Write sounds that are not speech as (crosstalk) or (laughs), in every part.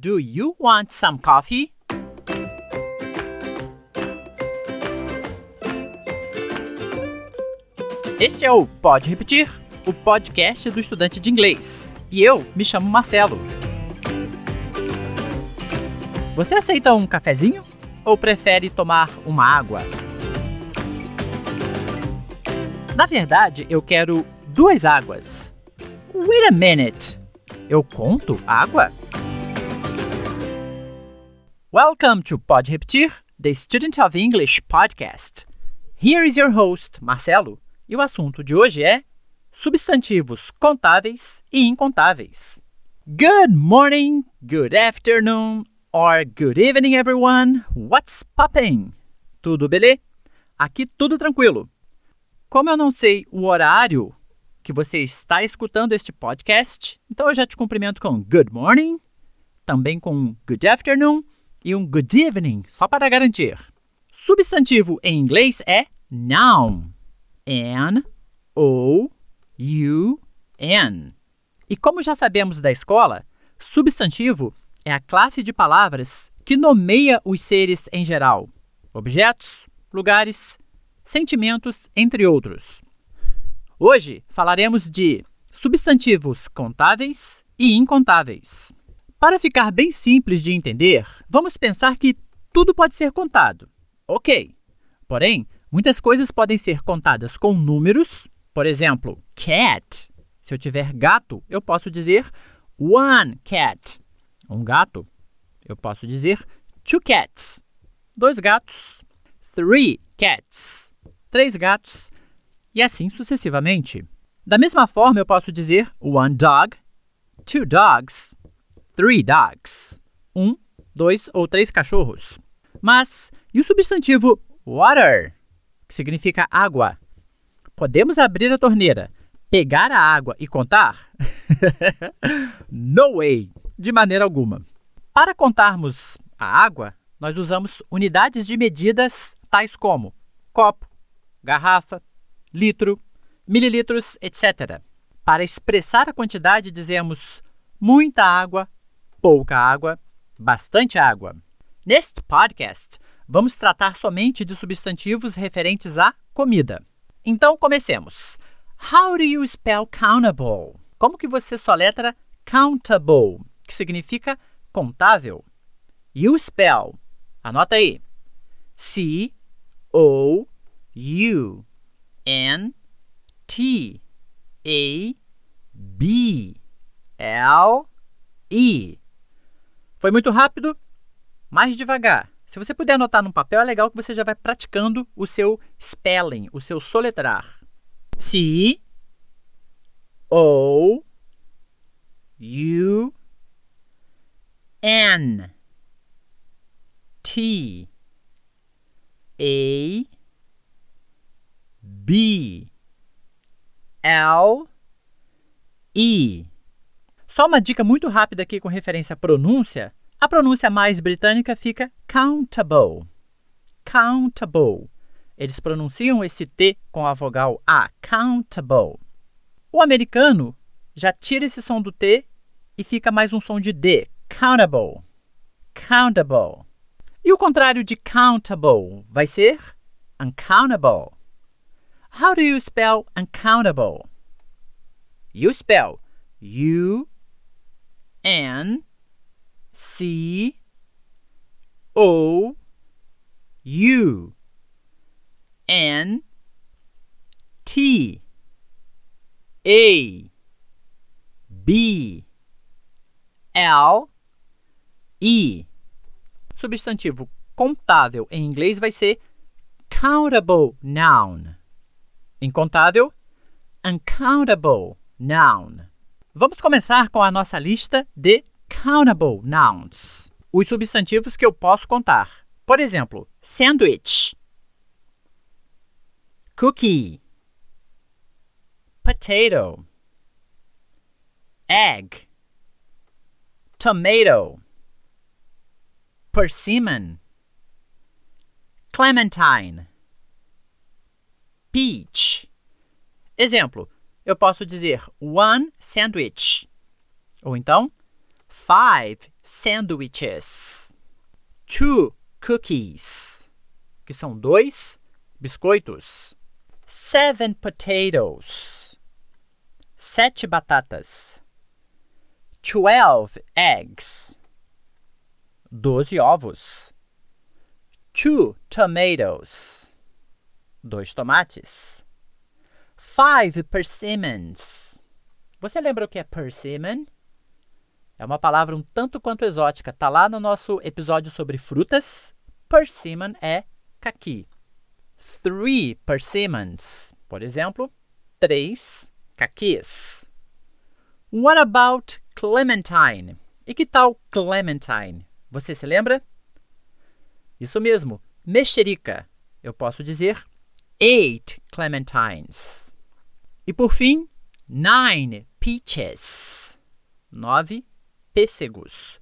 Do you want some coffee? Esse é o Pode Repetir, o podcast do estudante de inglês. E eu me chamo Marcelo. Você aceita um cafezinho ou prefere tomar uma água? Na verdade, eu quero duas águas. Wait a minute. Eu conto água? Welcome to Pode Repetir, the Student of English podcast. Here is your host, Marcelo, e o assunto de hoje é substantivos contáveis e incontáveis. Good morning, good afternoon, or good evening, everyone. What's popping? Tudo beleza? Aqui tudo tranquilo. Como eu não sei o horário que você está escutando este podcast, então eu já te cumprimento com good morning, também com good afternoon e um good evening, só para garantir. Substantivo em inglês é noun. N O U N. E como já sabemos da escola, substantivo é a classe de palavras que nomeia os seres em geral, objetos, lugares, sentimentos, entre outros. Hoje falaremos de substantivos contáveis e incontáveis. Para ficar bem simples de entender, vamos pensar que tudo pode ser contado. Ok. Porém, muitas coisas podem ser contadas com números. Por exemplo, cat. Se eu tiver gato, eu posso dizer one cat. Um gato. Eu posso dizer two cats. Dois gatos. Three cats. Três gatos. E assim sucessivamente. Da mesma forma, eu posso dizer one dog, two dogs, three dogs. Um, dois ou três cachorros. Mas e o substantivo water, que significa água? Podemos abrir a torneira, pegar a água e contar? (laughs) no way! De maneira alguma. Para contarmos a água, nós usamos unidades de medidas tais como copo, garrafa, litro, mililitros, etc. Para expressar a quantidade, dizemos muita água, pouca água, bastante água. Neste podcast, vamos tratar somente de substantivos referentes à comida. Então, comecemos. How do you spell countable? Como que você soletra countable, que significa contável? You spell. Anota aí. C O U N T A B L E foi muito rápido? Mais devagar. Se você puder anotar num papel, é legal que você já vai praticando o seu spelling, o seu soletrar. C O U N T A B L E só uma dica muito rápida aqui com referência à pronúncia. A pronúncia mais britânica fica countable. Countable. Eles pronunciam esse T com a vogal A, countable. O americano já tira esse som do T e fica mais um som de D, countable. Countable. E o contrário de countable vai ser uncountable. How do you spell uncountable? You spell U N C O U N T A B L E. Substantivo contável em inglês vai ser countable noun. Incontável, uncountable noun. Vamos começar com a nossa lista de countable nouns. Os substantivos que eu posso contar. Por exemplo, sandwich, cookie, potato, egg, tomato, persimmon, clementine, peach. Exemplo: eu posso dizer one sandwich. Ou então, five sandwiches, two cookies, que são dois biscoitos, seven potatoes, sete batatas, twelve eggs, doze ovos, two tomatoes, dois tomates, five persimmons. Você lembra o que é persimmon? É uma palavra um tanto quanto exótica. Tá lá no nosso episódio sobre frutas. Persimmon é caqui. Three persimmons. Por exemplo, três caquis. What about clementine? E que tal clementine? Você se lembra? Isso mesmo, mexerica. Eu posso dizer eight clementines. E por fim, nine peaches. Nove pêssegos.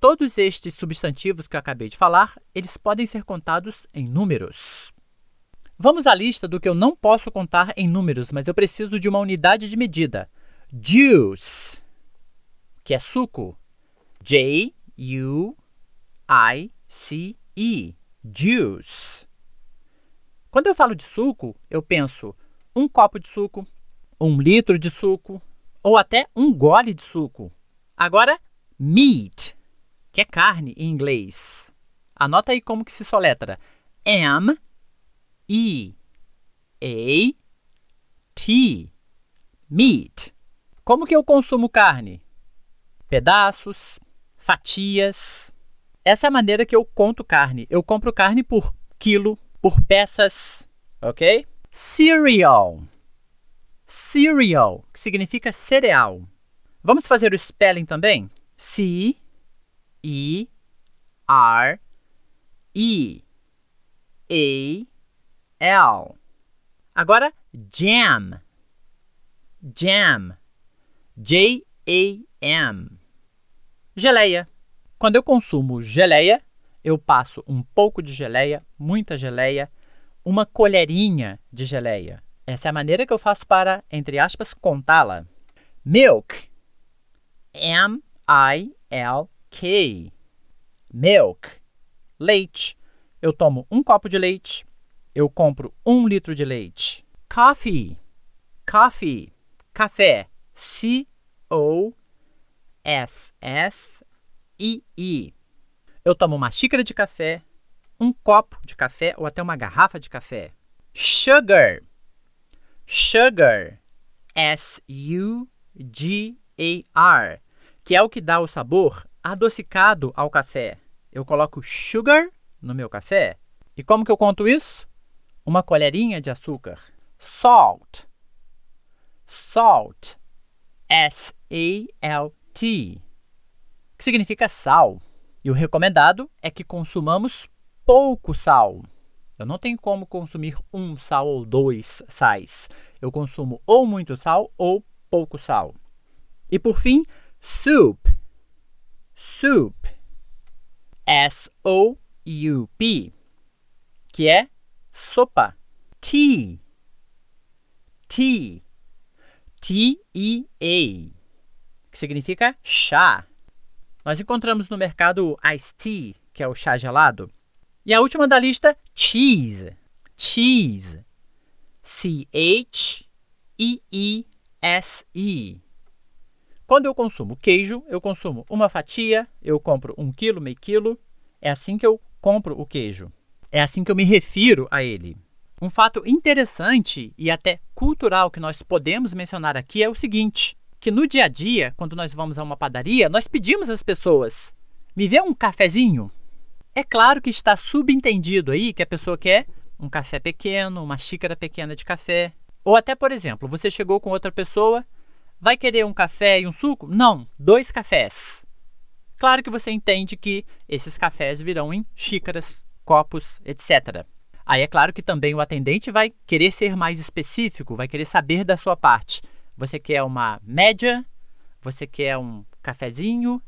Todos estes substantivos que eu acabei de falar, eles podem ser contados em números. Vamos à lista do que eu não posso contar em números, mas eu preciso de uma unidade de medida. Juice, que é suco. J-U-I-C-E. Juice. Quando eu falo de suco, eu penso um copo de suco, um litro de suco ou até um gole de suco. Agora, meat, que é carne em inglês. Anota aí como que se soletra. M E A T meat. Como que eu consumo carne? Pedaços, fatias. Essa é a maneira que eu conto carne. Eu compro carne por quilo, por peças, ok? Cereal. Cereal, que significa cereal. Vamos fazer o spelling também? C E R E A L. Agora jam. Jam. J A M. Geleia. Quando eu consumo geleia, eu passo um pouco de geleia, muita geleia, uma colherinha de geleia. Essa é a maneira que eu faço para, entre aspas, contá-la. Milk M-I-L-K. Milk. Leite. Eu tomo um copo de leite. Eu compro um litro de leite. Coffee. Coffee. Café. C-O-F-F-E-E. Eu tomo uma xícara de café, um copo de café ou até uma garrafa de café. Sugar. Sugar. S-U-G-A-R que é o que dá o sabor adocicado ao café. Eu coloco sugar no meu café. E como que eu conto isso? Uma colherinha de açúcar. Salt. Salt. S-A-L-T. Que significa sal. E o recomendado é que consumamos pouco sal. Eu não tenho como consumir um sal ou dois sais. Eu consumo ou muito sal ou pouco sal. E por fim, soup, soup, S-O-U-P, que é sopa. Tea, tea, T-E-A, que significa chá. Nós encontramos no mercado iced tea, que é o chá gelado. E a última da lista, cheese, cheese, C-H-E-E-S-E. quando eu consumo queijo, eu consumo uma fatia, eu compro um quilo, meio quilo. É assim que eu compro o queijo. É assim que eu me refiro a ele. Um fato interessante e até cultural que nós podemos mencionar aqui é o seguinte: que no dia a dia, quando nós vamos a uma padaria, nós pedimos às pessoas: me vê um cafezinho? É claro que está subentendido aí que a pessoa quer um café pequeno, uma xícara pequena de café. Ou até, por exemplo, você chegou com outra pessoa Vai querer um café e um suco? Não, dois cafés. Claro que você entende que esses cafés virão em xícaras, copos, etc. Aí é claro que também o atendente vai querer ser mais específico, vai querer saber da sua parte. Você quer uma média? Você quer um cafezinho?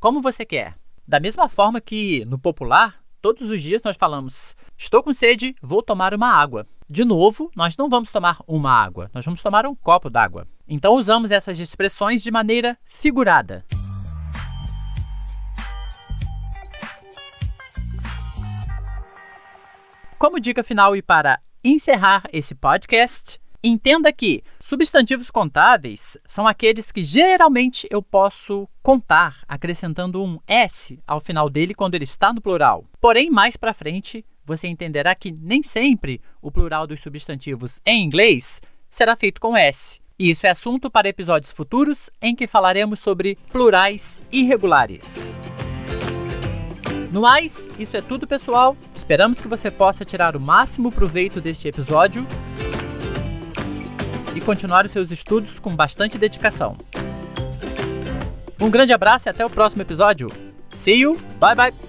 Como você quer? Da mesma forma que no popular, todos os dias nós falamos: estou com sede, vou tomar uma água. De novo, nós não vamos tomar uma água, nós vamos tomar um copo d'água. Então usamos essas expressões de maneira figurada. Como dica final e para encerrar esse podcast, entenda que substantivos contáveis são aqueles que geralmente eu posso contar acrescentando um s ao final dele quando ele está no plural. Porém, mais para frente, você entenderá que nem sempre o plural dos substantivos em inglês será feito com s. E isso é assunto para episódios futuros em que falaremos sobre plurais irregulares. No mais, isso é tudo, pessoal. Esperamos que você possa tirar o máximo proveito deste episódio continuar os seus estudos com bastante dedicação. Um grande abraço e até o próximo episódio. See you, bye bye!